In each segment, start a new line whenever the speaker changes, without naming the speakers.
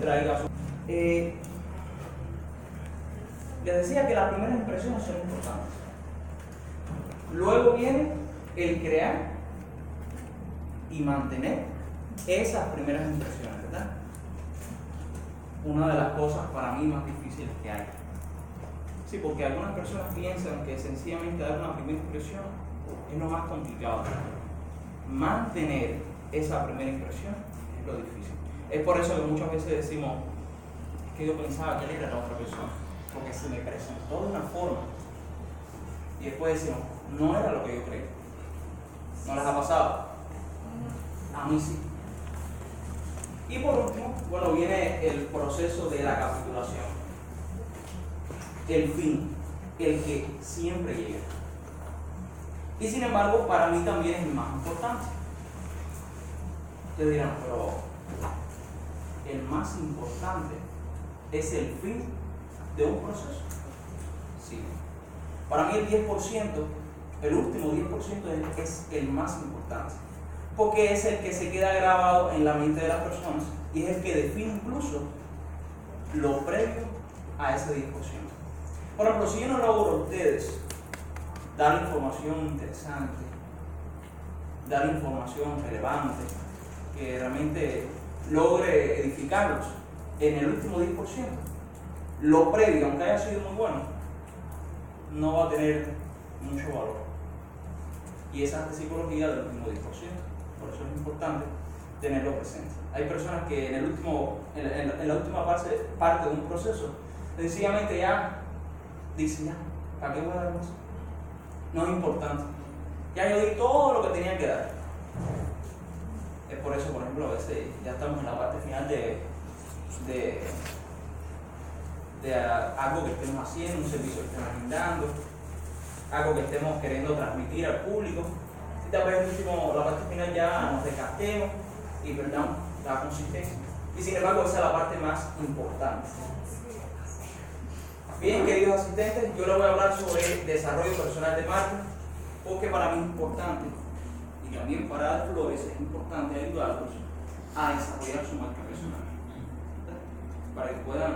traiga su... Eh, les decía que las primeras impresiones son importantes. Luego viene el crear y mantener esas primeras impresiones, ¿verdad? Una de las cosas para mí más difíciles que hay. Sí, porque algunas personas piensan que sencillamente dar una primera impresión es lo más complicado. Mantener esa primera impresión es lo difícil. Es por eso que muchas veces decimos que yo pensaba que él era la otra persona, porque se me presentó de una forma y después decimos, no era lo que yo creí. ¿No les ha pasado? A mí sí. Y por último, bueno, viene el proceso de la capitulación. El fin, el que siempre llega. Y sin embargo, para mí también es el más importante. Ustedes dirán, pero el más importante es el fin de un proceso. Sí. Para mí el 10%, el último 10% es el más importante. Porque es el que se queda grabado en la mente de las personas y es el que define incluso lo previo a ese 10%. Por ejemplo, si yo no logro a ustedes dar información interesante, dar información relevante, que realmente logre edificarlos en el último 10%, lo previo, aunque haya sido muy bueno, no va a tener mucho valor. Y esa es la psicología del último 10%. Por eso es importante tenerlo presente. Hay personas que en, el último, en, la, última parte, parte de un proceso, sencillamente ya dicen, ya, ¿para qué voy a dar más? No es importante. Ya yo di todo lo que tenía que dar. Es por eso, por ejemplo, a veces ya estamos en la parte final de, de, de algo que estemos haciendo, un servicio que estemos brindando, algo que estemos queriendo transmitir al público. Y tal vez último, la parte final ya nos desgastemos y perdamos la consistencia. Y sin embargo, esa es la parte más importante. Bien, queridos asistentes, yo les voy a hablar sobre desarrollo personal de marca, porque para mí es importante, y también para Flores es importante ayudarlos a desarrollar su marca personal, para que puedan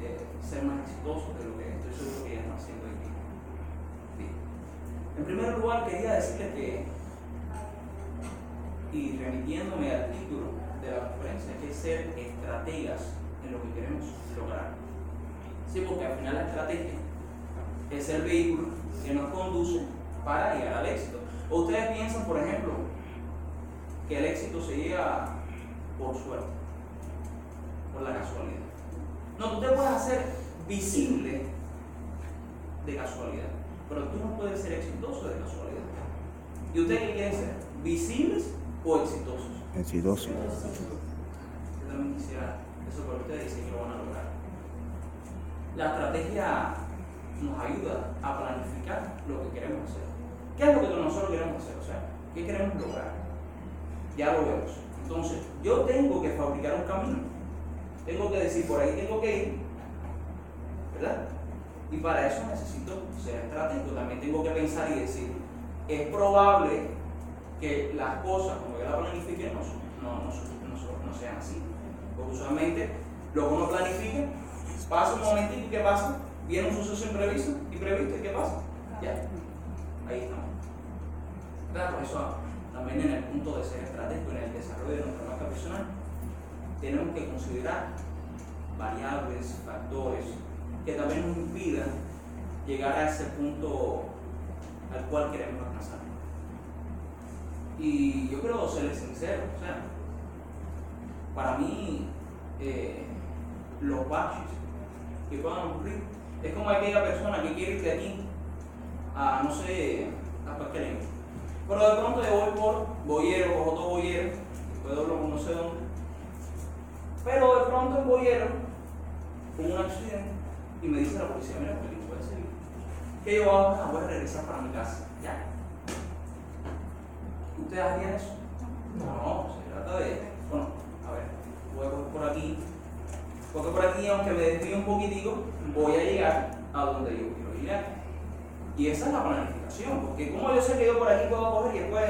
eh, ser más exitosos de lo que estoy seguro que ya están haciendo aquí. Bien. En primer lugar, quería decirles que, y remitiéndome al título de la conferencia, que es ser estrategas en lo que queremos lograr. Sí, porque al final la estrategia es el vehículo que nos conduce para llegar al éxito. ¿O ustedes piensan, por ejemplo, que el éxito se llega por suerte, por la casualidad? No, tú te puedes hacer visible de casualidad, pero tú no puedes ser exitoso de casualidad. ¿Y ustedes qué quieren ser? ¿Visibles o exitosos?
Exitosos.
Yo también quisiera eso, pero ustedes dicen que lo van a lograr. La estrategia nos ayuda a planificar lo que queremos hacer. ¿Qué es lo que nosotros queremos hacer? ¿qué queremos lograr? Ya lo vemos. Entonces, yo tengo que fabricar un camino. Tengo que decir, por ahí tengo que ir. ¿Verdad? Y para eso necesito ser estratégico. También tengo que pensar y decir, es probable que las cosas, como yo las planifique, no, no, no, no sean así. Porque usualmente lo que uno planifica Pasa un momentito y ¿qué pasa? Viene un suceso imprevisto y previsto y ¿qué pasa? Ya. Ahí estamos. Claro, por eso también en el punto de ser estratégico, en el desarrollo de nuestra marca personal, tenemos que considerar variables, factores que también nos impidan llegar a ese punto al cual queremos alcanzar. Y yo quiero serles sincero, para mí eh, los baches que puedan ocurrir. Es como aquella persona que quiere ir de aquí a, no sé, a cualquier Pero de pronto yo voy por Boyero, cojo todo Boyero, después doblo no sé dónde. Pero de pronto en Boyero, con un accidente, y me dice la policía, mira, porque no puede seguir. ¿Qué yo hago? Ah, voy a regresar para mi casa. Ya. ¿Ustedes harían eso? No, se trata de, bueno, a ver, voy a por aquí, porque por aquí, aunque me desvíe un poquitico, voy a llegar a donde yo quiero llegar. Y esa es la planificación, porque como yo sé que yo por aquí puedo coger y después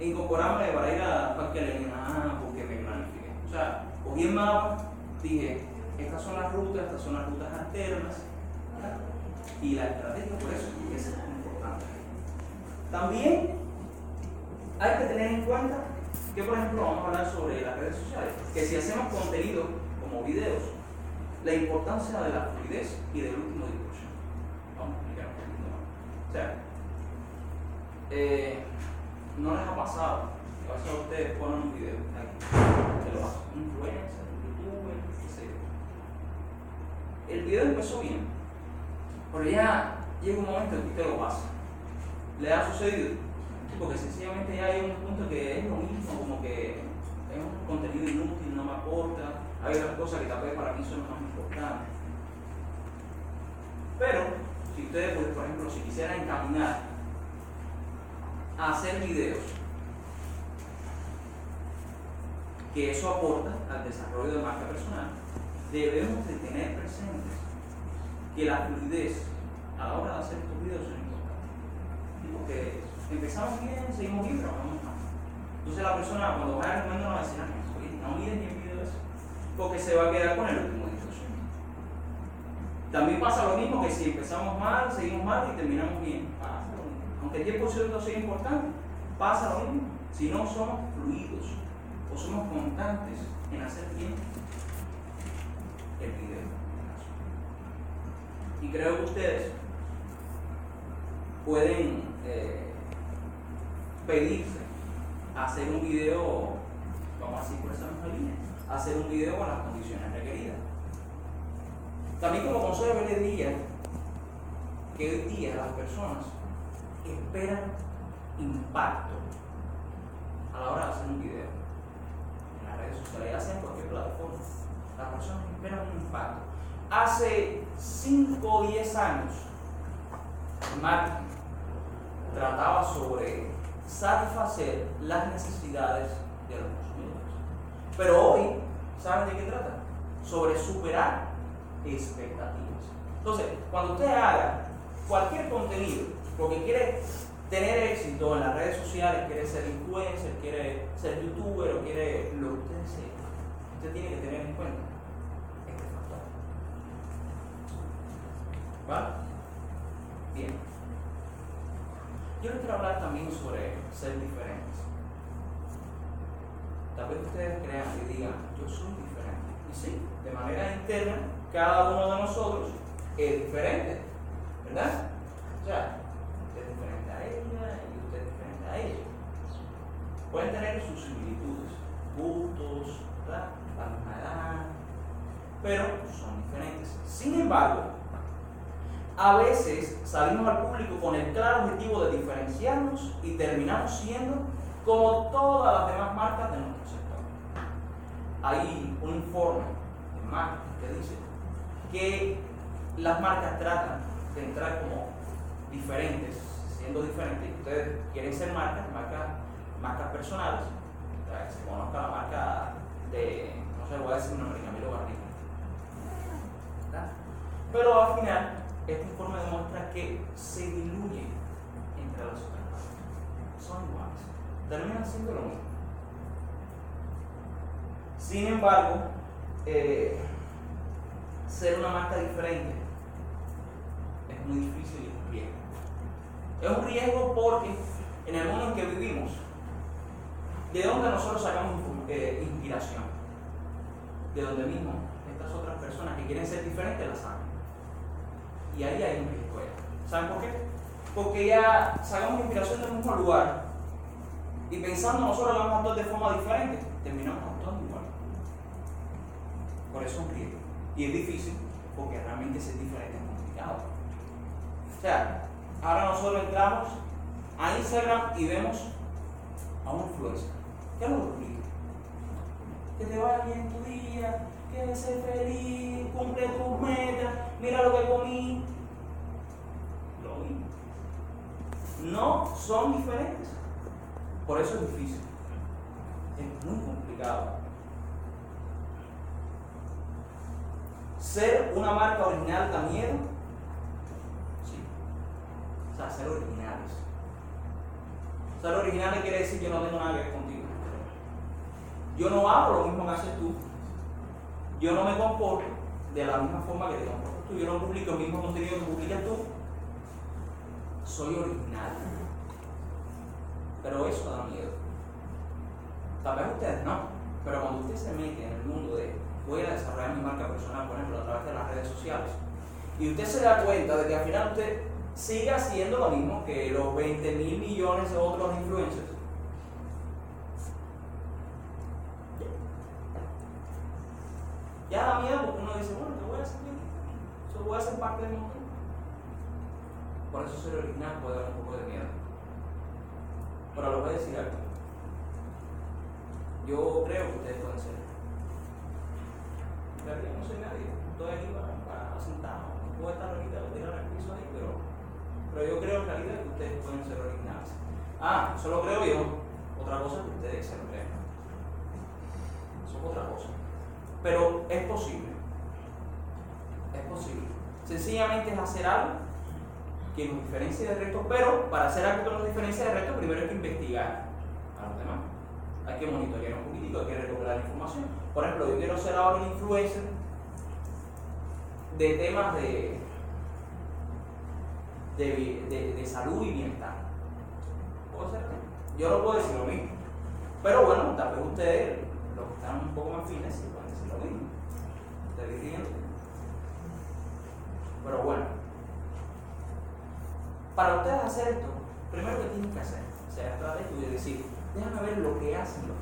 incorporarme para ir a Parque Lenin, ah, porque me planifique. O sea, cogí el mapa, dije, estas son las rutas, estas son las rutas alternas y la estrategia por eso es importante. También hay que tener en cuenta que, por ejemplo, vamos a hablar sobre las redes sociales, que si hacemos contenido como videos, la importancia de la fluidez y del último discurso. Vamos a explicar un poquito más. O sea, eh, no les ha pasado que a ustedes ponen un video aquí, que lo hacen, influencer, youtuber, qué sé yo. El video empezó bien, pero ya llega un momento en que usted lo pasa. ¿Le ha sucedido? Porque sencillamente ya hay un punto que es lo mismo, como que es un contenido inútil, no me aporta, hay otras cosas que tal vez para mí son más importantes. Pero, si ustedes, por ejemplo, si quisieran encaminar a hacer videos, que eso aporta al desarrollo de marca personal, debemos de tener presentes que la fluidez a la hora de hacer estos videos es importante. Porque empezamos bien, seguimos bien, pero vamos más. Entonces la persona cuando vaya a no va a decir, no miren ni el video eso, porque se va a quedar con el último. También pasa lo mismo que si empezamos mal, seguimos mal y terminamos bien. Pasa lo mismo. Aunque el 10% sea importante, pasa lo mismo. Si no somos fluidos o somos constantes en hacer bien el video. Y creo que ustedes pueden eh, pedirse hacer un video, vamos a decir por esa misma línea, hacer un video con las condiciones requeridas. También como consejo le diría que hoy día las personas esperan impacto a la hora de hacer un video en las redes sociales, ya sea en cualquier plataforma. Las personas esperan un impacto. Hace 5 o 10 años, marketing trataba sobre satisfacer las necesidades de los consumidores. Pero hoy, ¿saben de qué trata? Sobre superar expectativas. Entonces, cuando usted haga cualquier contenido, porque quiere tener éxito en las redes sociales, quiere ser influencer, quiere ser youtuber o quiere lo que usted desee, usted tiene que tener en cuenta este factor. ¿Vale? Bien. Yo les quiero hablar también sobre ser diferentes. Tal vez ustedes crean y digan, yo soy diferente. Y sí, de manera interna, cada uno de nosotros es diferente. ¿Verdad? O sea, usted es diferente a ella y usted es diferente a ella. Pueden tener sus similitudes, gustos, ¿verdad? la misma edad, pero son diferentes. Sin embargo, a veces salimos al público con el claro objetivo de diferenciarnos y terminamos siendo como todas las demás marcas de nuestro sector. Hay un informe de marketing que dice que las marcas tratan de entrar como diferentes, siendo diferentes, ustedes quieren ser marcas, marcas, marcas personales, que se conozca la marca de, no sé, voy a decir una marca, Milo Barriga. Pero al final este informe demuestra que se diluyen entre las otras Son iguales. Terminan siendo lo mismo. Sin embargo, eh, ser una marca diferente es muy difícil y es un riesgo. Es un riesgo porque en el mundo en que vivimos, ¿de dónde nosotros sacamos eh, inspiración? De donde mismo estas otras personas que quieren ser diferentes las sacan. Y ahí hay un riesgo. ¿Saben por qué? Porque ya sacamos inspiración del mismo lugar y pensando nosotros vamos a actuar de forma diferente, terminamos actuando igual. Por eso es un riesgo. Y es difícil porque realmente ser diferente es complicado. O sea, ahora nosotros entramos a Instagram y vemos a un influencer. ¿Qué lo explica? Que te vaya bien tu día, que ser feliz, cumple tus metas, mira lo que comí. Lo mismo. No son diferentes. Por eso es difícil. Es muy complicado. Ser una marca original da miedo. Sí. O sea, ser originales. Ser originales quiere decir que no tengo nada que ver contigo. Yo no hago lo mismo que haces tú yo no me comporto de la misma forma que te comportas tú. Yo no publico el mismo contenido que publicas tú. Soy original. Pero eso da miedo. Tal vez ustedes no. Pero cuando usted se mete en el mundo de voy a desarrollar mi marca personal, por ejemplo, a través de las redes sociales, y usted se da cuenta de que al final usted sigue haciendo lo mismo que los 20 mil millones de otros influencers, ya da miedo porque uno dice, bueno, ¿qué voy a hacer? Eso voy a ser parte del mundo. Por eso ser original puede dar un poco de miedo. Pero lo voy a decir algo. Yo creo que ustedes pueden ser. Realidad no soy nadie. Estoy aquí para, sentado. Puedo estar ahorita, voy a el piso ahí, pero, pero yo creo en realidad que ustedes pueden ser originales. Ah, eso lo creo yo. Otra cosa es que ustedes se lo crean. Eso es otra cosa. Pero es posible. Es posible. Sencillamente es hacer algo que nos diferencie del resto, pero para hacer algo que nos diferencie del resto, primero hay que investigar a los demás. Hay que monitorear un poquitito, hay que recopilar información. Por ejemplo, yo quiero ser ahora un influencer de temas de, de, de, salud y bienestar. ¿Puedo ser? Yo no puedo decir lo mismo. Pero bueno, tal vez ustedes, los que están un poco más fines, lo mismo. Pero bueno, para ustedes hacer esto, primero que tienen que hacer, o sea, tratar de decir, déjame ver lo que hacen los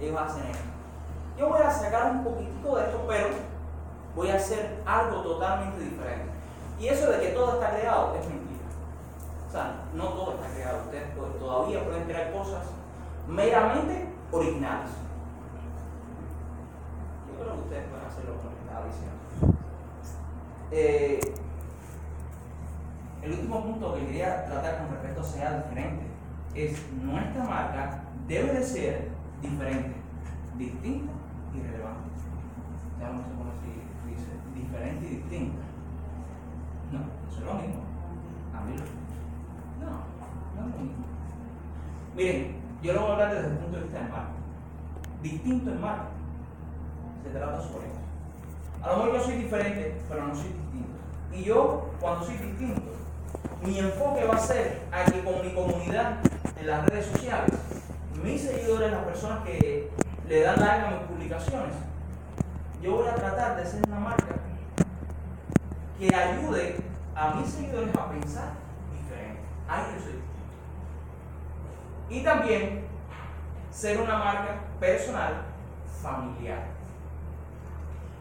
ellos hacen esto. Yo voy a sacar un poquitico de esto, pero voy a hacer algo totalmente diferente. Y eso de que todo está creado es mentira. O sea, no todo está creado. Ustedes todavía pueden crear cosas meramente originales ustedes pueden hacerlo les estaba diciendo. Eh, el último punto que quería tratar con respecto a sea diferente es nuestra marca debe de ser diferente, distinta y relevante. Ya no sé cómo se dice, diferente y distinta. No, eso es lo mismo. A mí no, no es lo mismo. Miren, yo lo voy a hablar desde el punto de vista de marca. Distinto en marca se trata sobre eso. A lo mejor yo soy diferente, pero no soy distinto. Y yo, cuando soy distinto, mi enfoque va a ser a que con mi comunidad en las redes sociales, mis seguidores, las personas que le dan like a mis publicaciones, yo voy a tratar de ser una marca que ayude a mis seguidores a pensar diferente. Ahí yo soy distinto. Y también ser una marca personal familiar.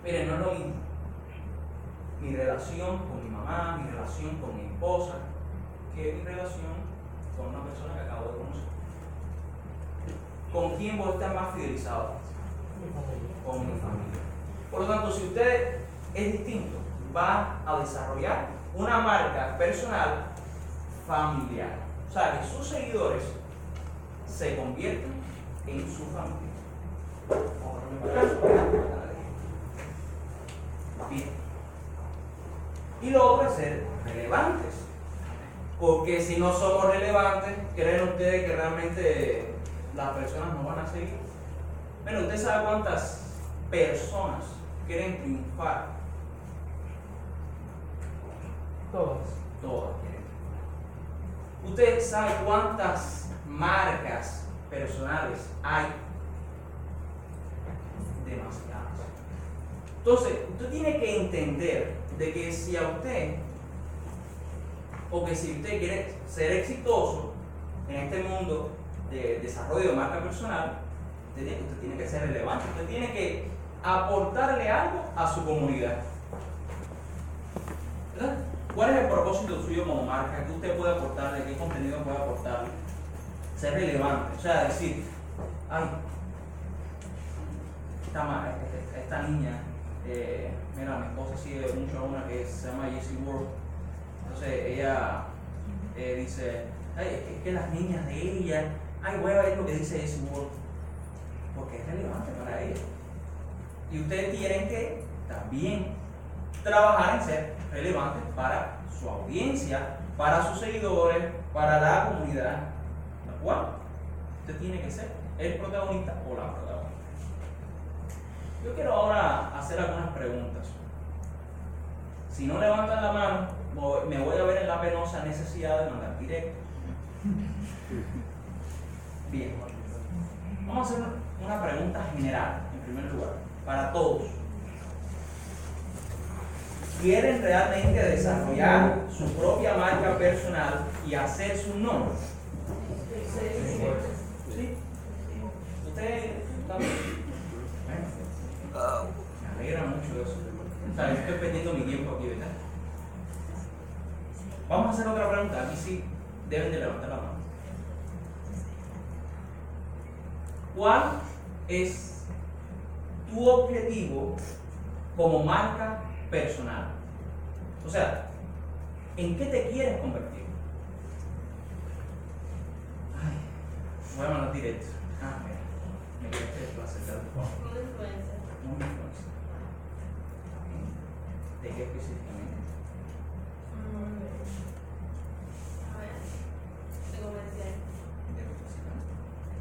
Miren, no es lo mismo. Mi relación con mi mamá, mi relación con mi esposa, que mi relación con una persona que acabo de conocer. ¿Con quién voy a estar más fidelizado? Con mi familia. Por lo tanto, si usted es distinto, va a desarrollar una marca personal familiar. O sea, que sus seguidores se convierten en su familia. Y lo otro es ser relevantes. Porque si no somos relevantes, ¿creen ustedes que realmente las personas nos van a seguir? Bueno, ¿usted sabe cuántas personas quieren triunfar?
Todas.
Todas quieren. ¿Usted sabe cuántas marcas personales hay? Demasiadas. Entonces, usted tiene que entender de que si a usted, o que si usted quiere ser exitoso en este mundo de desarrollo de marca personal, usted tiene que ser relevante, usted tiene que aportarle algo a su comunidad. ¿Cuál es el propósito suyo como marca? ¿Qué usted puede aportarle? ¿Qué contenido puede aportarle? Ser relevante. O sea, decir, ay, esta, esta niña eh, mira, mi esposa sigue mucho a una que se llama Jessie World. Entonces ella eh, dice, ay, es que las niñas de ella, ay, voy a ver lo que dice Jessie World, porque es relevante para ella. Y ustedes tienen que también trabajar en ser relevantes para su audiencia, para sus seguidores, para la comunidad. ¿De acuerdo? Usted tiene que ser el protagonista o la protagonista. Yo quiero ahora hacer algunas preguntas. Si no levantan la mano, me voy a ver en la penosa necesidad de mandar directo. Vamos a hacer una pregunta general, en primer lugar, para todos. ¿Quieren realmente desarrollar su propia marca personal y hacer su nombre? ¿Sí? ¿Usted también? Me alegra mucho eso. Estoy perdiendo mi tiempo aquí, ¿verdad? Vamos a hacer otra pregunta. Aquí sí deben de levantar la mano. ¿Cuál es tu objetivo como marca personal? O sea, ¿en qué te quieres convertir? Ay, voy a mandar directo. Ah, mira. Me quieres desplazar de
Un influencer.
Un influencer. ¿De qué específicamente?
A ver. De comercial.
De representante.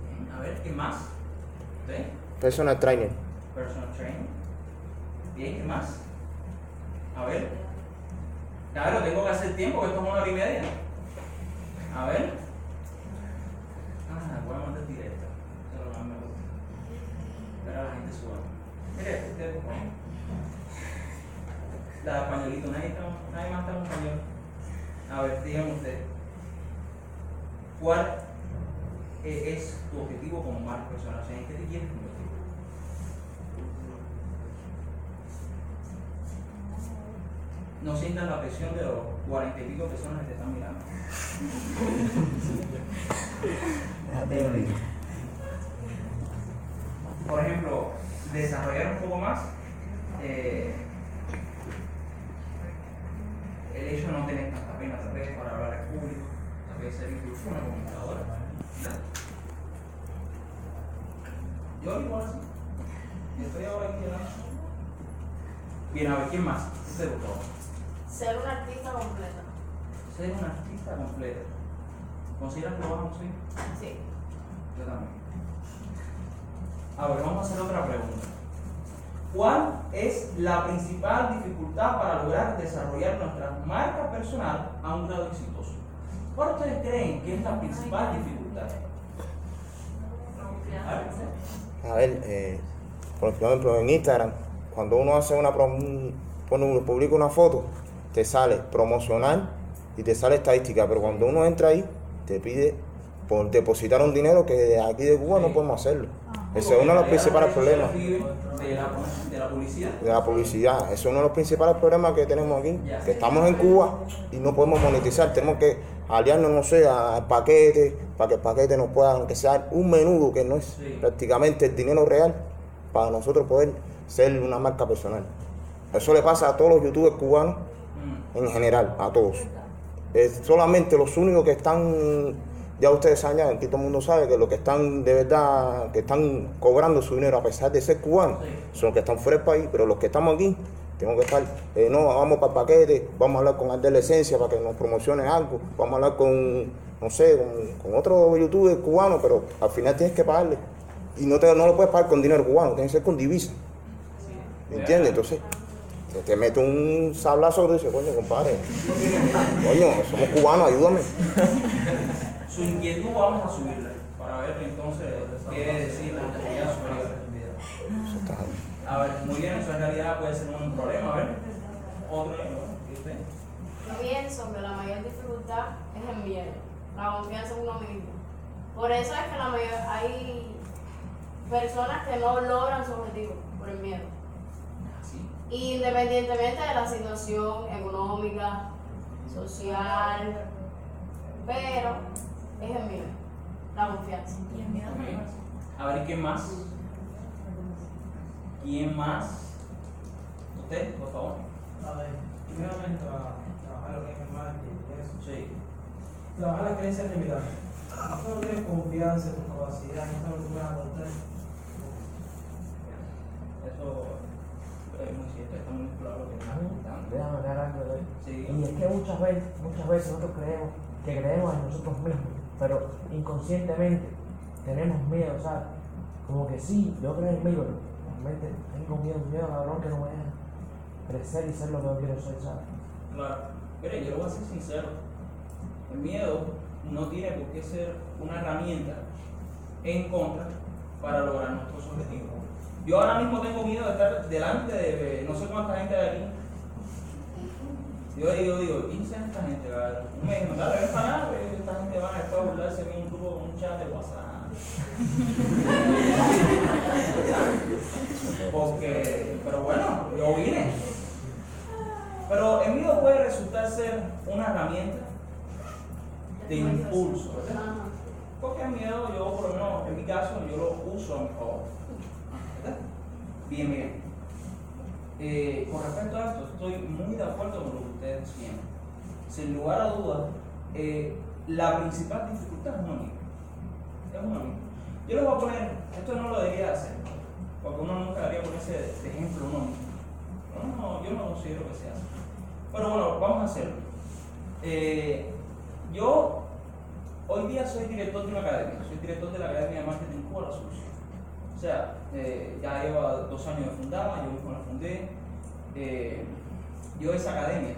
Bien. A ver, ¿qué más? ¿Usted?
Personal trainer.
Personal training. Bien, ¿qué más? A ver. Claro, tengo que hacer tiempo, que esto es una hora y media. A ver. Ah, voy a mandar directo. Eso es lo más me gusta. Pero la gente suba. Mire, usted, por favor. La españolito, nadie, está- nadie más está en español. A ver, dígame usted. ¿Cuál e- es tu objetivo como marca personal? O sea, ¿en qué te quieres convertir? No sientan la presión de los cuarenta y pico personas que te están mirando. Por ejemplo, desarrollar un poco más eh, el hecho de no tener tanta pena tal vez para hablar al público, tal vez ser incluso una comunicadora. Yo igual así. Estoy ahora aquí delante. Bien, a ver, ¿quién más? Usted, por favor.
Ser un artista completa.
Ser un artista completo. ¿Consideras que lo vas a conseguir?
Sí.
Yo también. A ver, vamos a hacer otra pregunta. ¿Cuál es la principal dificultad para lograr desarrollar nuestra marca personal a un grado exitoso? ¿Cuál ustedes creen que es la principal dificultad? A ver,
eh, por ejemplo, en Instagram, cuando uno hace una pone uno publica una foto, te sale promocional y te sale estadística, pero cuando uno entra ahí, te pide por depositar un dinero que de aquí de Cuba no podemos hacerlo. Ese es uno de los principales problemas
De la, de la publicidad.
de la publicidad. Ese es uno de los principales problemas que tenemos aquí, que estamos en Cuba y no podemos monetizar. Tenemos que aliarnos, no sé, al paquete, para que el paquete nos pueda, aunque sea un menudo, que no es
Sí.
prácticamente el dinero real, para nosotros poder ser una marca personal. Eso le pasa a todos los youtubers cubanos. En general, a todos. Es solamente los únicos que están, ya ustedes saben, aquí todo el mundo sabe que los que están de verdad, que están cobrando su dinero a pesar de ser cubanos, son los que están fuera del país, pero los que estamos aquí, tenemos que estar, eh, no, vamos para el paquete, vamos a hablar con Ardel Esencia para que nos promocione algo, vamos a hablar con, no sé, con, con otro youtuber cubano, pero al final tienes que pagarle. Y no, te, no lo puedes pagar con dinero cubano, tiene que ser con divisa. ¿Me entiendes? Entonces, te, te mete un sablazo y dices, coño, compadre, coño, somos cubanos, ayúdame.
Su inquietud vamos a subirla para ver entonces qué decir la autoridad.
Eso está-
A ver, muy bien, eso en realidad puede ser un problema. A ver, otro.
Yo pienso que la mayor dificultad es el miedo, la confianza en uno mismo. Por eso es que la mayor, hay personas que no logran su objetivo por el miedo. Independientemente de la situación económica, social, pero es el miedo, la confianza.
Ok. A ver, ¿quién más? ¿Quién más? ¿Usted, por favor?
A ver, primeramente tra- trabajar lo que es eso.
Sí.
Trabajar la creencia limitante. Si tú no tienes confianza en tu capacidad, no sabes lo que puedes aportar.
Eso es muy cierto, está muy claro lo que está comentando.
Déjame aclarar algo de
Sí.
Y es que muchas veces, muchas veces nosotros creemos que creemos en nosotros mismos, pero inconscientemente tenemos miedo, ¿sabes? Como que sí, yo creo en mí, pero realmente tengo miedo, miedo cabrón que no me deja crecer y ser lo que yo quiero ser, ¿sabes?
Claro. Mire, yo lo voy a ser sincero. El miedo no tiene por qué ser una herramienta en contra para lograr nuestros objetivos. Yo ahora mismo tengo miedo de estar delante de no sé cuánta gente hay aquí. Yo digo, digo, ¿quién es esta gente? cabrón? Un mes, no dale, ven para esta gente va a estar burlarse en un grupo, un chat de WhatsApp. Porque, pero bueno, yo vine. Pero el miedo puede resultar ser una herramienta de impulso, ¿verdad? Porque el miedo, yo por lo menos en mi caso, yo lo uso a. Bien, bien. Eh, con respecto a esto, estoy muy de acuerdo con lo que ustedes decían. Sin lugar a dudas, eh, la principal dificultad es mismo. Es mismo. Yo les voy a poner, esto no lo debería hacer, porque uno nunca debería ponerse de ejemplo uno mismo. No, no, yo no considero que sea así. Pero bueno, vamos a hacerlo. Eh, yo hoy día soy director de una academia, soy director de la Academia de Marketing Cuba Solución. O sea, eh, ya lleva dos años de fundada, yo mismo la fundé. Eh, yo esa academia,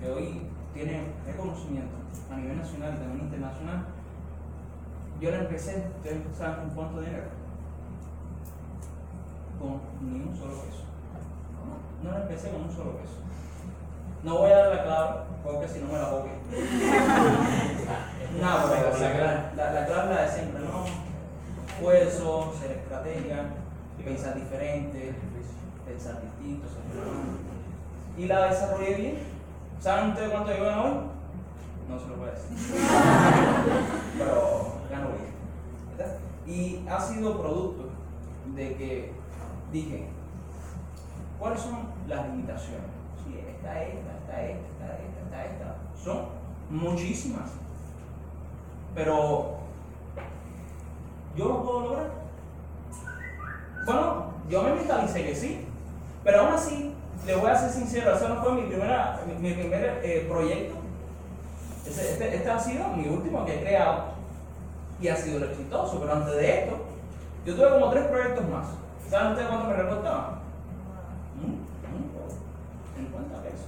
que hoy tiene reconocimiento a nivel nacional y también internacional, yo la empecé, ustedes saben con cuánto dinero, con ni un solo peso. No la empecé con un solo peso. No voy a dar la clave, porque si no me la boque. No, la, la, la clave la de siempre, ¿no? esfuerzo, ser estratega, pensar diferente, pensar distinto, ser ¿Y la desarrollé bien? ¿Saben ustedes cuánto llevan hoy? No se lo puede decir. Pero ganó bien. Y ha sido producto de que dije, ¿cuáles son las limitaciones? Sí, está esta, está esta, está esta, está esta. Son muchísimas. Pero ¿yo lo puedo lograr? Bueno, yo me mentalicé que sí. Pero aún así, le voy a ser sincero, ese no fue mi, primera, mi, primer eh, proyecto. Ese- este, este ha sido mi último que he creado y ha sido exitoso. Pero antes de esto, yo tuve como tres proyectos más. ¿Saben ustedes cuánto me recortaban? Mm, mm, 50 pesos.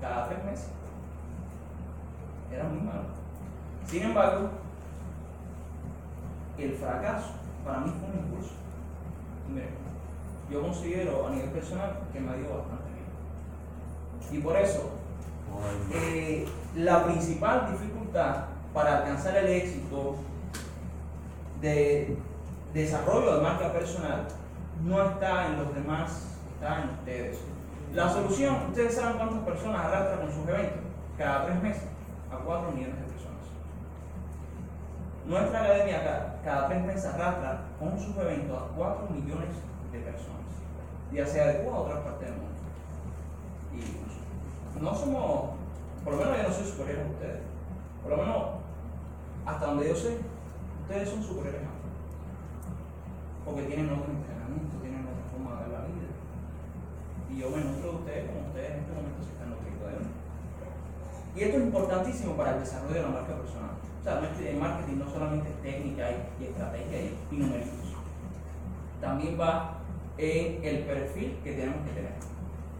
Cada tres meses. Era muy malo. Sin embargo, el fracaso para mí fue un impulso. Y miren, yo considero a nivel personal que me ha ido bastante bien. Y por eso, eh, la principal dificultad para alcanzar el éxito de desarrollo de marca personal no está en los demás, está en ustedes. La solución, ustedes saben cuántas personas arrastran con sus eventos, cada tres meses, a 4 millones de personas. Nuestra academia cada, cada tres meses arrastra con sus eventos a 4 millones de personas, ya sea de Cuba o otras partes del mundo. Y no somos, por lo menos yo no soy superior a ustedes, por lo menos hasta donde yo sé, ustedes son superiores a mí. Porque tienen otro entrenamiento, tienen otra forma de ver la vida. Y yo me nutro de ustedes como ustedes en este momento se están nutriendo de mí. Y esto es importantísimo para el desarrollo de la marca personal. O sea, el marketing no solamente es técnica y, estrategia y numeritos. También va en el perfil que tenemos que tener.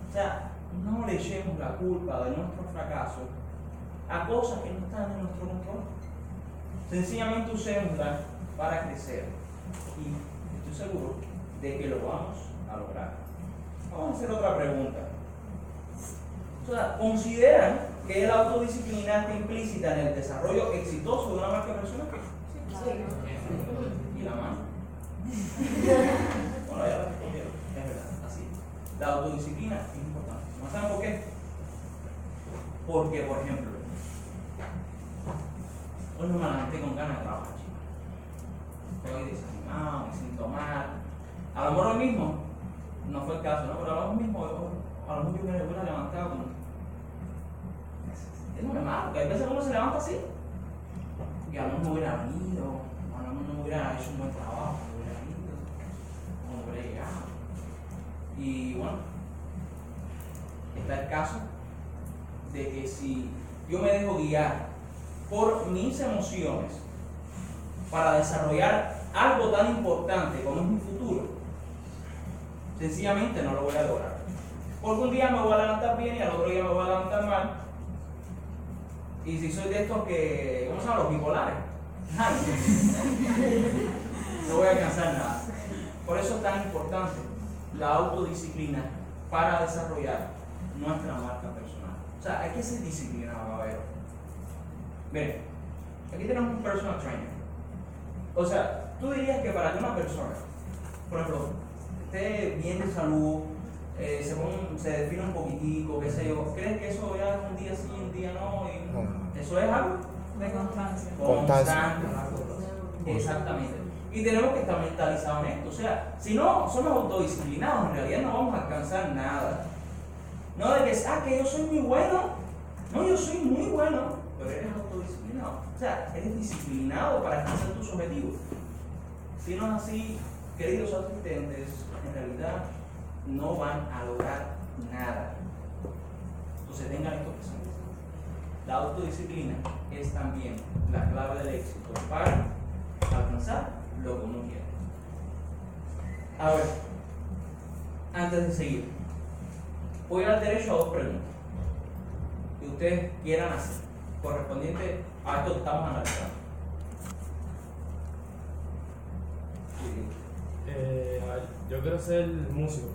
O sea, no le echemos la culpa de nuestro fracaso a cosas que no están en nuestro control. Sencillamente usémoslas para crecer. Y estoy seguro de que lo vamos a lograr. Vamos a hacer otra pregunta. O sea, ¿consideran que la autodisciplina está implícita en el desarrollo exitoso de una marca personal? ¿Y la mano? bueno, ya la respondieron, es verdad, así. La autodisciplina es importante. ¿No saben por qué? Porque, por ejemplo, hoy no me levanté con ganas de trabajar, chicos. Estoy desanimado, me siento mal. A lo mejor hoy mismo, no fue el caso, ¿no? Pero a lo mejor mismo, a lo mejor yo me hubiera levantado con. Es normal, porque hay veces uno se levanta así. Y a lo mejor hubiera venido, a lo mejor no hubiera hecho un buen trabajo, no hubiera ido, no hubiera llegado. Y bueno, está el caso de que si yo me dejo guiar por mis emociones para desarrollar algo tan importante como es mi futuro, Sencillamente no lo voy a lograr. Porque un día me voy a levantar bien y al otro día me voy a levantar mal. Y si soy de estos que, ¿cómo se llaman? Los bipolares. No voy a alcanzar nada. Por eso es tan importante la autodisciplina para desarrollar nuestra marca personal. O sea, hay que ser disciplinado, ver. Miren, aquí tenemos un personal trainer. O sea, tú dirías que para que una persona, por ejemplo, esté bien de salud, eh, se, pon- se define un poquitico, qué sé yo, ¿crees que eso ya es un día sí, un día no? Y
No.
Eso es algo
De constancia.
Constancia.
constante. Exactamente. Y tenemos que estar mentalizados en esto. O sea, si no somos autodisciplinados, en realidad no vamos a alcanzar nada. No de que, ah, que yo soy muy bueno. No, yo soy muy bueno, pero eres autodisciplinado. O sea, eres disciplinado para alcanzar tus objetivos. Si no es así, queridos asistentes, en realidad no van a lograr nada. Entonces tengan esto presente. La autodisciplina es también la clave del éxito para alcanzar lo que uno quiere. A ver, antes de seguir, voy a dar derecho a dos preguntas que ustedes quieran hacer, correspondiente a esto que estamos analizando.
Eh, yo quiero ser músico,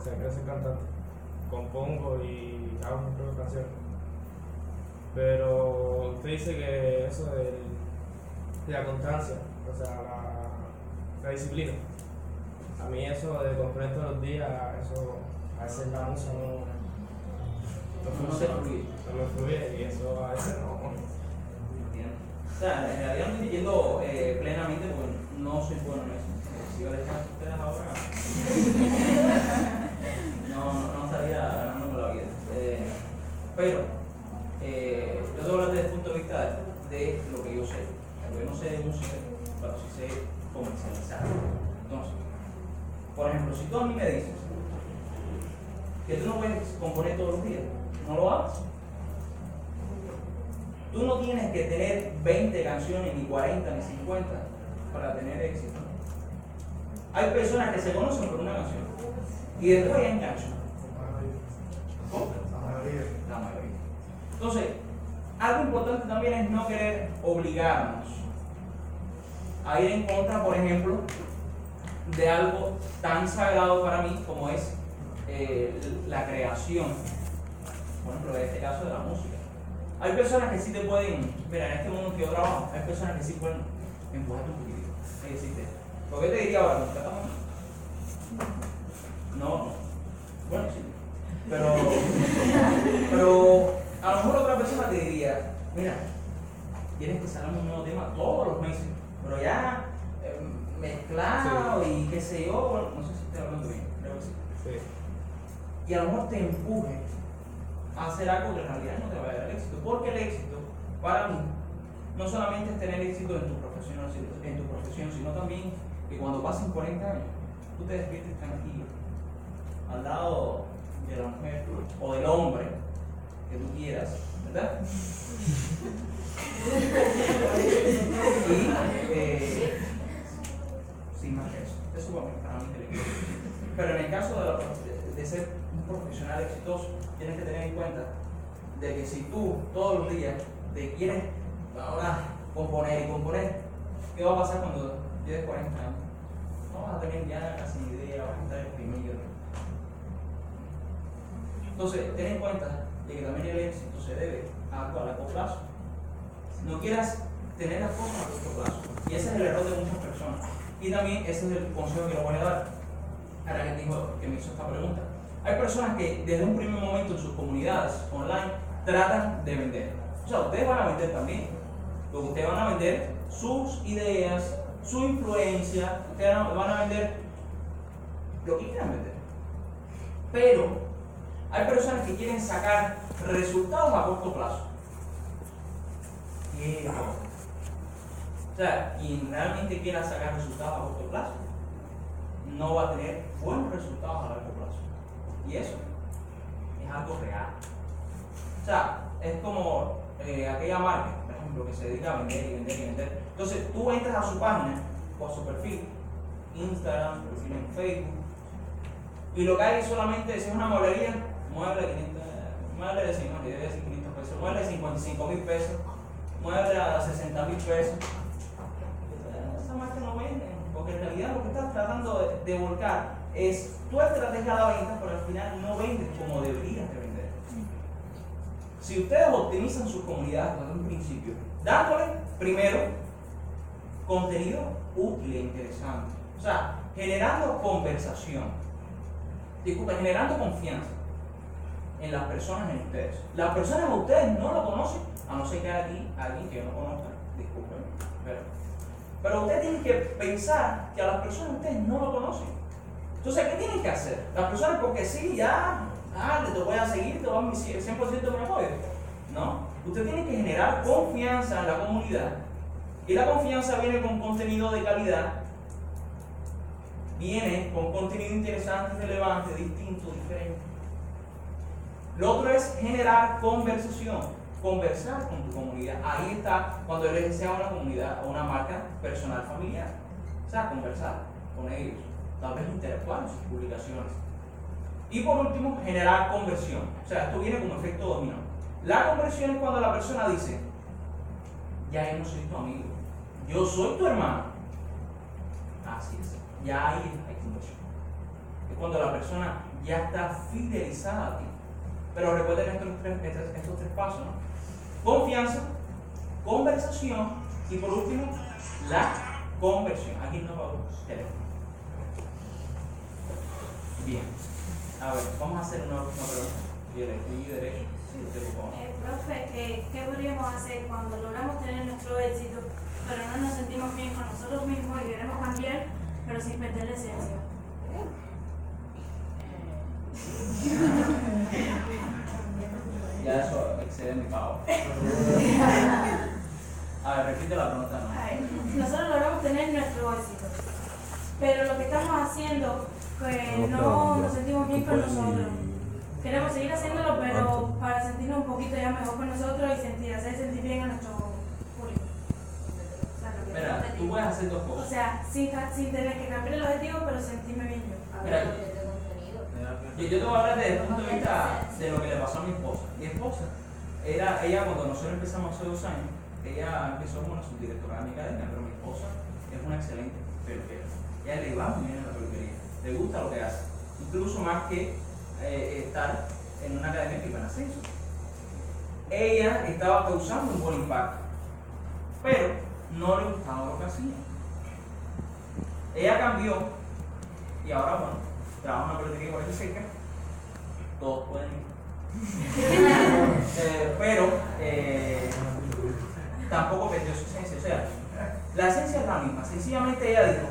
o sea, quiero ser cantante. Compongo y hago mis propias canciones. Pero usted dice que eso del- de la constancia, o sea, la, la disciplina. A mí eso de componer todos los días, eso a veces la música no, no funciona, no me fluye y eso a veces no.
Entiendo. O sea, en realidad no estoy yendo eh, plenamente porque no soy bueno en eso. Si yo les canto a ustedes ahora, no, no, no estaría ganándome la vida. Eh, pero, eh, yo a hablar desde el punto de vista de, de lo que yo sé. Yo no sé de música, pero sí sé comercializar. Entonces, por ejemplo, si tú a mí me dices que tú no puedes componer todos los días, no lo hagas. Tú no tienes que tener 20 canciones, ni 40, ni 50 para tener éxito. Hay personas que se conocen por una canción y después ya enganchan. ¿Cómo? Mayoría. Entonces, algo importante también es no querer obligarnos a ir en contra, por ejemplo, de algo tan sagrado para mí como es eh, la creación, por ejemplo, en este caso de la música. Hay personas que sí te pueden, mira, en este mundo que yo trabajo, hay personas que sí pueden empujarte un poquitito. decirte, ¿por qué te diría ahora? No, no. Bueno, sí. Pero, pero a lo mejor otra persona te diría, mira, tienes que sacar un nuevo tema todos los meses, pero ya eh, mezclado y qué sé yo, bueno, no sé si estoy hablando bien, creo que sí
Sí.
y a lo mejor te empuje a hacer algo que en realidad no te va a dar éxito. Porque el éxito, para mí, no solamente es tener éxito en tu profesión, en tu profesión, sino también que cuando pasen 40 años, tú te despiertes tranquilo, al lado de la mujer o del hombre que tú quieras, ¿verdad? y eh, sin más que eso. Eso mí, para mí. Pero en el caso de, ser un profesional exitoso, tienes que tener en cuenta de que si tú todos los días te quieres ahora componer y componer, ¿qué va a pasar cuando llegues 40 años? No vas a tener ya casi idea, vas a estar deprimido. Entonces, ten en cuenta de que también el éxito se debe a algo a largo plazo. No quieras tener las cosas a corto plazo. Y ese es el error de muchas personas. Y también ese es el consejo que le voy a dar. Ahora que, dijo, que me hizo esta pregunta. Hay personas que desde un primer momento en sus comunidades online tratan de vender. O sea, ustedes van a vender también. Lo ustedes van a vender, sus ideas, su influencia, ustedes a- van a vender lo que quieran vender. Pero hay personas que quieren sacar resultados a corto plazo. O sea, quien realmente quiera sacar resultados a corto plazo, no va a tener buenos resultados a largo plazo. Y eso es algo real. O sea, es como eh, aquella marca, por ejemplo, que se dedica a vender y vender y vender. Entonces, tú entras a su página o a su perfil, Instagram, perfil en Facebook, Y lo que hay solamente si es una mueblería, mueble de 500, mueble de 50, debe decir 500 pesos, mueble de 55 mil pesos, mueble a 60 mil pesos. Esa marca no venden, porque en realidad lo que estás tratando de, de volcar es tu estrategia a la venta, pero al final no vendes como deberías de vender. Si ustedes optimizan sus comunidades desde un principio, dándole primero contenido útil e interesante, o sea, generando conversación, disculpa, generando confianza en las personas en ustedes. Las personas a ustedes no lo conocen, a no ser que haya aquí alguien que no conozca, disculpen, pero, pero ustedes tienen que pensar que a las personas ustedes no lo conocen. Entonces, ¿qué tienen que hacer? Las personas, porque sí, ya, ah, te voy a seguir, te voy a mi 100% de mi apoyo. No, usted tiene que generar confianza en la comunidad. Y la confianza viene con contenido de calidad, viene con contenido interesante, relevante, distinto, diferente. Lo otro es generar conversación, conversar con tu comunidad. Ahí está cuando eres sea una comunidad o una marca personal familiar. O sea, conversar con ellos, tal vez interactuar en sus publicaciones. Y por último, generar conversión. O sea, esto viene como efecto dominó. La conversión es cuando la persona dice, ya yo no soy tu amigo, yo soy tu hermano. Así es, ya hay, hay conversión. Es cuando la persona ya está fidelizada a ti. Pero recuerden estos tres, estos, estos tres pasos, ¿no? Confianza, conversación y por último, la conversión. Aquí no va teléfono. Bien. A ver, vamos a hacer una última pregunta. Y derecho.
Eh, profe, eh, ¿qué podríamos hacer cuando logramos tener nuestro éxito, pero no nos sentimos bien con nosotros mismos y queremos cambiar, pero sin perder la esencia?
Ya eso excede mi pago. A ver, repite la pregunta, ¿no?
Nosotros logramos tener nuestro éxito, pero lo que estamos haciendo, que no nos sentimos bien con nosotros. Queremos seguir haciéndolo, pero para sentirnos un poquito ya mejor con nosotros y sentir, hacer sentir bien a nuestro público. O sea,
Mira, tú puedes hacer dos
O
cosas.
sea, sin, sin tener que cambiar el objetivo, pero sentirme bien yo.
Mira, yo, yo te voy a hablar desde el punto de vista de lo que le pasó a mi esposa. Mi esposa, era, ella cuando nosotros empezamos hace dos años, ella empezó como una subdirectora de mi academia, pero mi esposa es una excelente peluquera. Ella le va muy bien en la peluquería, le gusta lo que hace, incluso más que eh, estar en una academia que iba en ascenso. Ella estaba causando un buen impacto, pero no le gustaba lo que hacía. Ella cambió y ahora, bueno, trabaja en una peluquería por aquí cerca, todos pueden ir. Eh, pero eh, tampoco perdió su esencia. O sea, la esencia es la misma. Sencillamente ella dijo,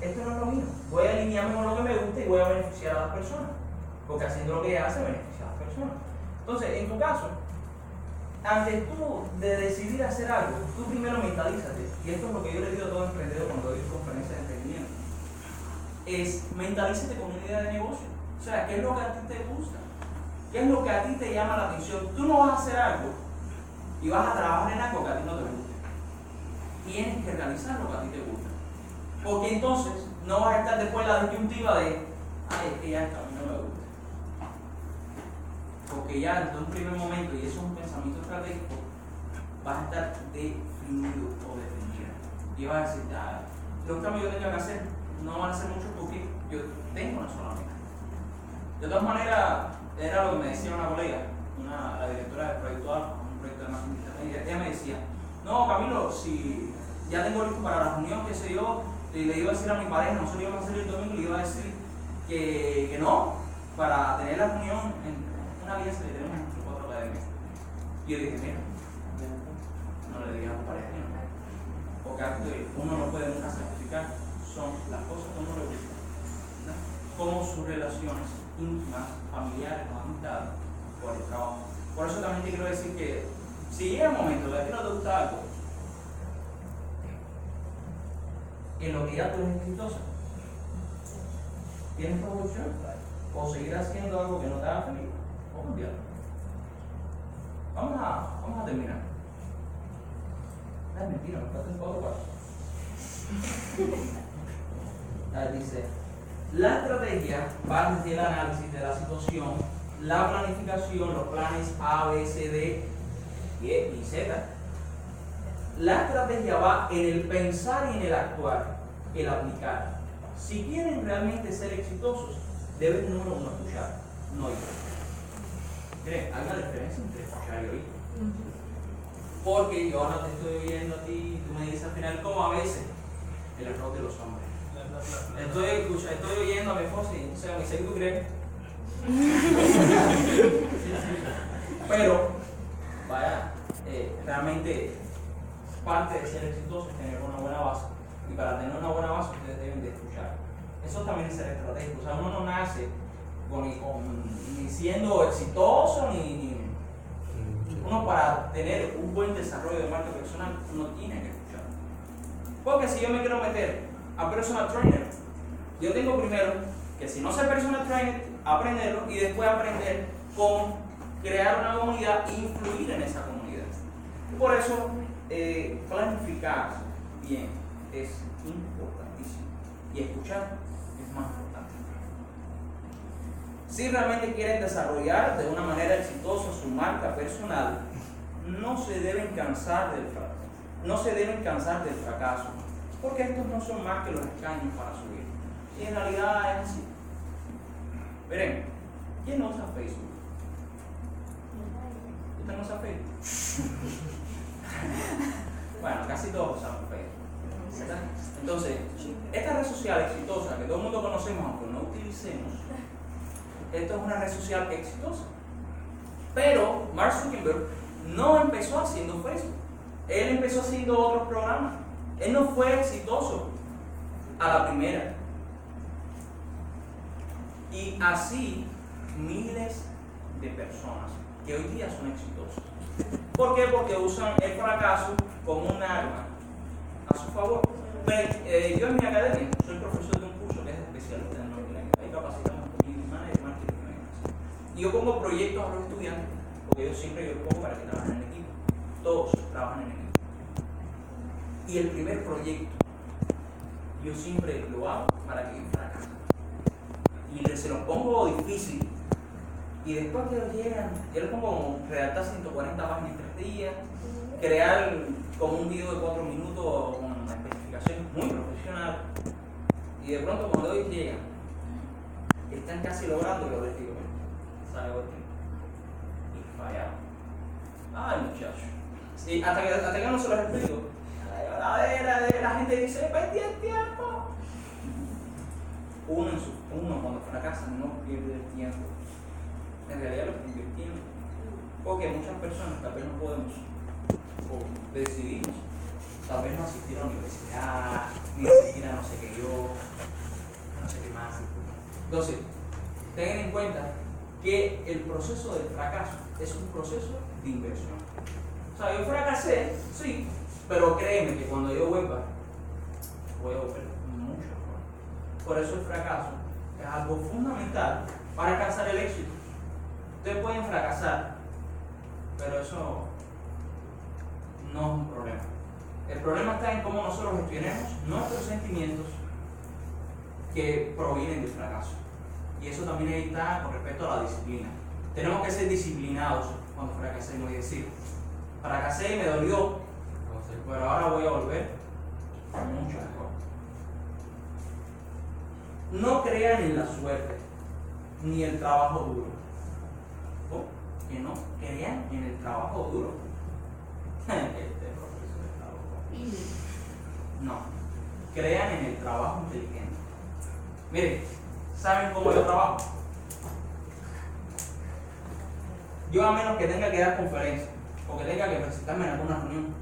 esto no es lo mío. Voy a alinearme con lo que me gusta y voy a beneficiar a las personas. Porque haciendo lo que ella hace, beneficia a las personas. Entonces, en tu caso, antes tú de decidir hacer algo, tú primero mentalízate. Y esto es lo que yo le digo a todo emprendedor cuando doy conferencias. Es mentalízate con una idea de negocio. O sea, ¿qué es lo que a ti te gusta? ¿Qué es lo que a ti te llama la atención? Tú no vas a hacer algo y vas a trabajar en algo que a ti no te gusta. Tienes que realizar lo que a ti te gusta. Porque entonces no vas a estar después en la disyuntiva de, ay, es que ya a mí no me gusta. Porque ya desde un primer momento, y eso es un pensamiento estratégico, vas a estar definido o definida. Y vas a decir, ah, cambios que yo tenga que hacer no van a ser muchos porque yo tengo una sola meta. De todas maneras, era lo que me decía una colega, una, la directora del proyecto Alfa, un proyecto de marketing ella me decía, no Camilo, si ya tengo listo para la reunión, qué sé yo, le iba a decir a mi pareja, nosotros íbamos a salir el domingo, le iba a decir que, que no, para tener la reunión en una alianza que tenemos entre cuatro academias. Y yo dije, mira, no le digas a tu pareja no, porque uno no puede nunca sacrificar son las cosas que uno le gustan, ¿no? como sus relaciones íntimas, familiares o amistades por el trabajo. Por eso también te quiero decir que si llega un momento que a ti no te gusta algo, en lo que ya tú eres exitosa, tienes opciones. O seguir haciendo algo que no te haga feliz, o cambiarlo. Vamos a, vamos a terminar. Es mentira, me cuatro pasos. Ah, dice, La estrategia va desde el análisis de la situación, la planificación, los planes A, B, C, D y, E, y Z. La estrategia va en el pensar y en el actuar, el aplicar. Si quieren realmente ser exitosos, deben número uno escuchar, no oír. Miren, hay una diferencia entre escuchar y oír. Porque yo ahora te estoy oyendo a ti y tú me dices al final, como a veces, el error de los hombres. Estoy, escucha- estoy oyendo a mi esposa y o sea, me dice, ¿tú crees? Pero, vaya, eh, realmente parte de ser exitoso es tener una buena base. Y para tener una buena base ustedes deben de escuchar. Eso también es ser estratégico. O sea, uno no nace con, con- ni siendo exitoso ni, ni- uno para tener un buen desarrollo de marca personal, uno tiene que escuchar. Porque si yo me quiero meter a personal trainer, yo tengo primero que si no sé personal trainer, aprenderlo y después aprender cómo crear una comunidad e influir en esa comunidad. Por eso, eh, planificar bien es importantísimo y escuchar es más importante. Si realmente quieren desarrollar de una manera exitosa su marca personal, no se deben cansar del fracaso. No se deben cansar del fracaso, porque estos no son más que los escaños para subir. Y en realidad es así. Miren, ¿quién no usa Facebook? ¿Usted no usa Facebook? bueno, casi todos usamos Facebook. Entonces, esta red social exitosa que todo el mundo conocemos, aunque no utilicemos, esto es una red social exitosa. Pero Mark Zuckerberg no empezó haciendo Facebook. Él empezó haciendo otros programas. Él no fue exitoso a la primera. Y así miles de personas que hoy día son exitosas. ¿Por qué? Porque usan el fracaso como un arma a su favor. Eh, yo en mi academia soy profesor de un curso que es especialista en marketing. Ahí capacitamos community manager, marketing y yo pongo proyectos a los estudiantes, porque yo siempre yo pongo para que trabajen en equipo. Todos trabajan en equipo. Y el primer proyecto, yo siempre lo hago para que fracasen. Y se los pongo difícil. Y después que llegan, yo les pongo como redactar 140 páginas en tres días, crear como un video de 4 minutos con especificaciones muy profesional. Y de pronto cuando ellos llegan, están casi logrando lo les digo, ¿sabe por qué? Y fallaron. Ay, muchacho. Y hasta que, hasta que no se los explico, la gente dice, perdí el tiempo. Uno, en su, uno cuando fracasa no pierde el tiempo. En realidad lo está invirtiendo. Porque muchas personas tal vez no podemos o decidimos tal vez no asistir a la universidad, ni asistir a no sé qué yo, no sé qué más. Entonces, tengan en cuenta que el proceso del fracaso es un proceso de inversión. O sea, yo fracasé, sí, pero créeme que cuando yo vuelva, voy a volver mucho mejor. Por eso el fracaso es algo fundamental para alcanzar el éxito. Ustedes pueden fracasar, pero eso no es un problema. El problema está en cómo nosotros gestionemos nuestros sentimientos que provienen del fracaso. Y eso también está con respecto a la disciplina. Tenemos que ser disciplinados cuando fracasemos y decir, fracasé y me dolió, pero ahora voy a volver mucho mejor. No crean en la suerte ni el trabajo duro. ¿Oh? Que no crean en el trabajo duro. Este profesor está. No, crean en el trabajo inteligente. Miren, ¿saben cómo yo trabajo? Yo a menos que tenga que dar conferencia o que tenga que presentarme en alguna reunión,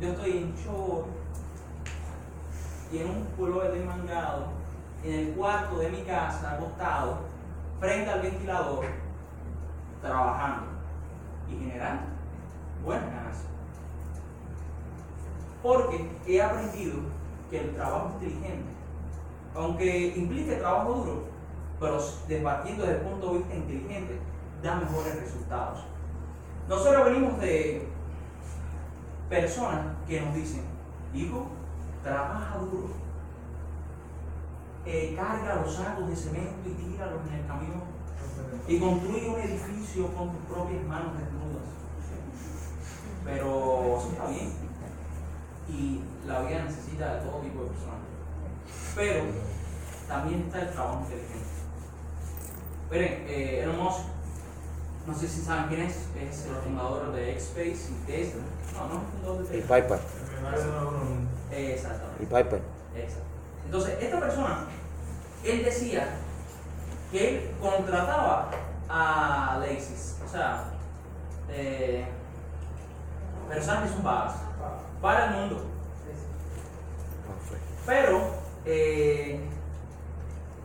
yo estoy en short y en un pullover de mangado en el cuarto de mi casa, acostado, frente al ventilador, trabajando y generando buenas ganancias. Porque he aprendido que el trabajo inteligente, aunque implique trabajo duro, pero partiendo desde el punto de vista inteligente, da mejores resultados. Nosotros venimos de personas que nos dicen, hijo, trabaja duro. eh, carga los sacos de cemento y tíralos en el camión y construye un edificio con tus propias manos desnudas. Pero eso está bien. Y la vida necesita de todo tipo de personas. Pero también está el trabajo inteligente. Miren, eh, Musk, no sé si saben quién es, es el fundador de X-Space y Tesla. No, no el fundador de
Y
Tesla.
Piper.
Eh, Exactamente.
Y Piper.
Exacto. Entonces, esta persona, él decía que él contrataba a laces, o sea, eh, personas que son vagas, para el mundo. Pero, eh,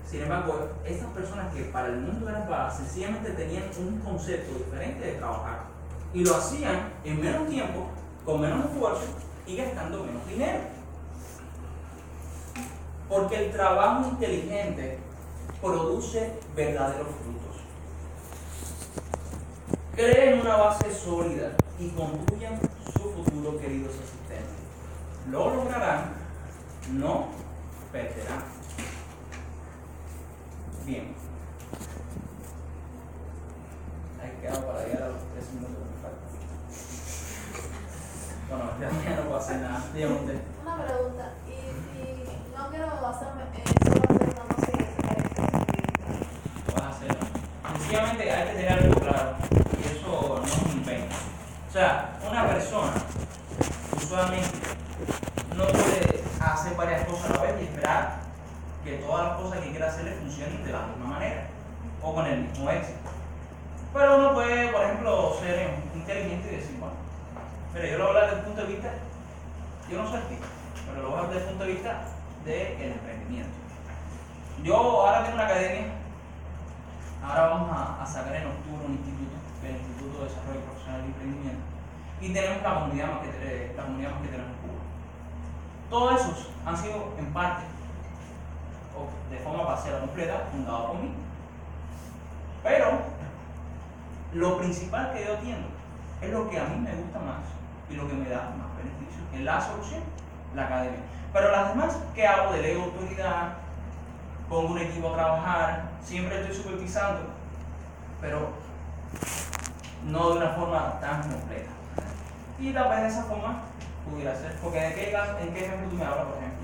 sin embargo, estas personas que para el mundo eran vagas, sencillamente tenían un concepto diferente de trabajar. Y lo hacían en menos tiempo, con menos esfuerzo y gastando menos dinero. Porque el trabajo inteligente produce verdaderos frutos. Creen una base sólida y construyan su futuro, queridos asistentes. Lo lograrán, no perderán. Bien. Hay quedado para llegar a los tres minutos que me faltan. Bueno, ya, ya no puedo hacer nada. Dígame usted.
Una pregunta, y, y no quiero basarme en solamente no sé
Lo vas a hacer. Sencillamente hay que tener algo claro. Y eso no es un invento. O sea, una persona usualmente no puede hacer varias cosas a la vez y esperar que todas las cosas que quiera hacer le funcionen de la misma manera o con el mismo éxito. Pero uno puede, por ejemplo, ser inteligente y decir, bueno, mira, yo lo voy a hablar desde el punto de vista, yo no soy artista, pero lo voy a hablar desde el punto de vista del emprendimiento. Yo ahora tengo una academia, ahora vamos a, a sacar en octubre un instituto, que es el Instituto de Desarrollo Profesional y Emprendimiento, y tenemos la comunidad más que, te- la comunidad más que tenemos en Cuba. Todos esos han sido en parte, o de forma parcial o completa, fundados por mí. Pero lo principal que yo atiendo es lo que a mí me gusta más y lo que me da más beneficio, que es la solución, la academia. Pero las demás, ¿qué hago? Delego autoridad, pongo un equipo a trabajar, siempre estoy supervisando, pero no de una forma tan completa. Y tal vez de esa forma pudiera ser, porque ¿en qué, en qué ejemplo tú me hablas, por ejemplo?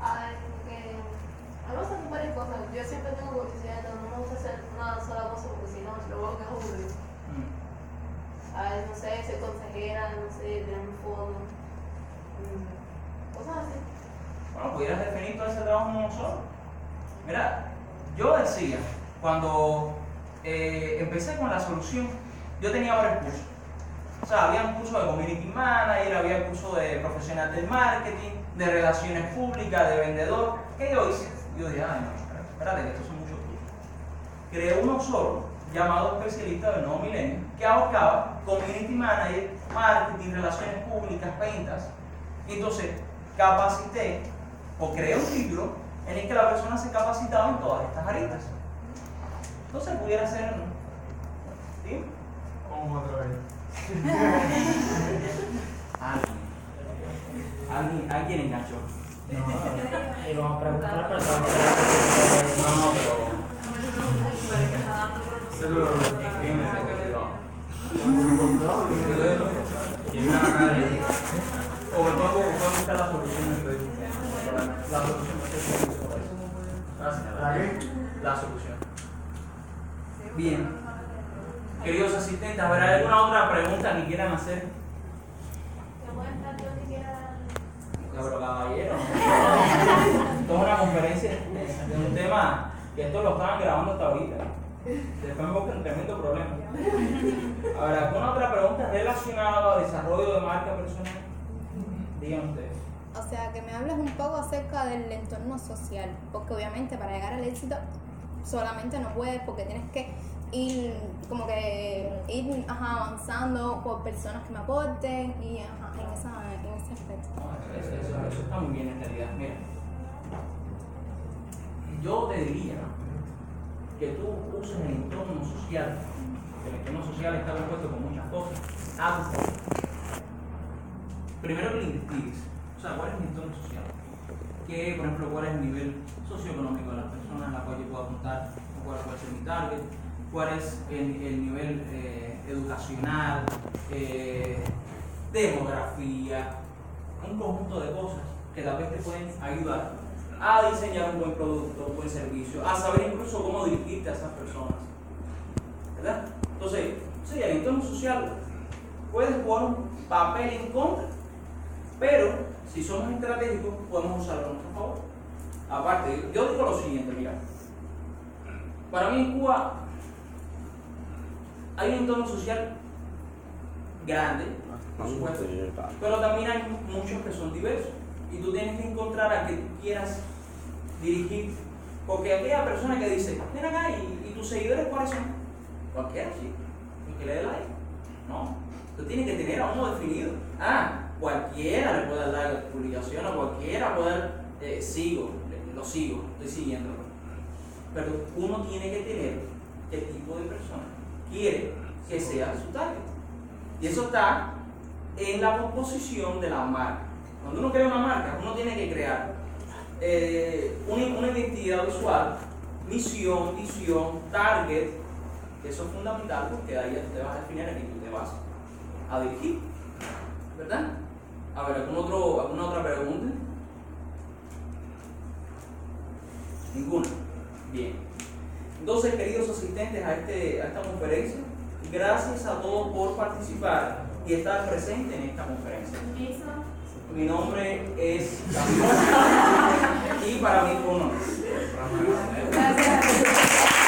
Ay, porque me gustan varias cosas. Yo siempre tengo curiosidad, no me gusta hacer una sola cosa porque si no, lo veo que es aburrido.
Mm.
A ver, no sé, ser consejera, no sé, tener un fondo. mm, Cosas así.
Bueno, pudieras definir todo ese trabajo como solo. Mira, yo decía, cuando eh, empecé con la solución, yo tenía varios cursos. O sea, había un curso de community manager, había curso de profesional del marketing, de relaciones públicas, de vendedor. ¿Qué yo hice? Yo dije, ay, no, espérate, espérate, que estos son muchos cursos. Creé uno solo, llamado especialista del nuevo milenio, que abarcaba community manager, marketing, relaciones públicas, ventas. Entonces capacité o creé un título en el que la persona se capacitaba en todas estas aristas. Entonces pudiera ser, ¿no? ¿sí?
Como otra vez.
Alguien. Alguien, alguien enganchó.
Y vamos a preguntar, pero
No, no, pero. O a buscar la solución Facebook. La solución
¿La
solución. Bien. Queridos asistentes, ¿hay alguna otra pregunta que quieran hacer? Pero caballero. Esto es una conferencia de un tema que esto lo estaban grabando hasta ahorita. Después me buscan tremendo problema. A ver, ¿alguna otra pregunta relacionada al desarrollo de marca personal? Díganme ustedes.
O sea, que me hables un poco acerca del entorno social, porque obviamente para llegar al éxito solamente no puedes, porque tienes que ir como que ir avanzando por personas que me aporten y ajá, en, esa, en ese aspecto.
Eso, eso- está muy bien en realidad. Mira, yo te diría que tú uses el entorno social, el entorno social está compuesto con muchas cosas. Primero que lo o sea, ¿cuál es mi entorno social? que, por ejemplo, cuál es el nivel socioeconómico de las personas a la cual yo puedo apuntar, cuál puede mi target, cuál es el, el nivel eh, educacional, eh, demografía, un conjunto de cosas que tal vez te pueden ayudar a diseñar un buen producto, un buen servicio, a saber incluso cómo dirigirte a esas personas. ¿Verdad? Entonces, sí, el entorno social puede jugar un papel en contra, pero si somos estratégicos podemos usarlo a nuestro favor. Aparte, yo digo lo siguiente, mira, para mí en Cuba hay un entorno social grande, por supuesto, pero también hay muchos que son diversos y tú tienes que encontrar a que tú quieras dirigir. Porque aquella persona que dice, ven acá y, y tus seguidores cuáles son, cualquiera, sí, el que le dé like. No, tú tienes que tener a uno definido. Ah, cualquiera le puede dar publicación, a cualquiera puede eh, sigo, lo sigo, estoy siguiéndolo. Pero uno tiene que tener qué tipo de persona quiere que sea su target. Y eso está en la composición de la marca. Cuando uno crea una marca, uno tiene que crear eh, una, una identidad visual, misión, visión, target. Eso es fundamental porque ahí te vas a definir a quién tú te vas a dirigir. ¿Verdad? A ver, ¿algún otro, ¿alguna otra pregunta? Ninguna. Bien. Entonces, queridos asistentes a, este, a esta conferencia, gracias a todos por participar y estar presentes en esta conferencia. Mi nombre es Camilo y para mí, Gracias.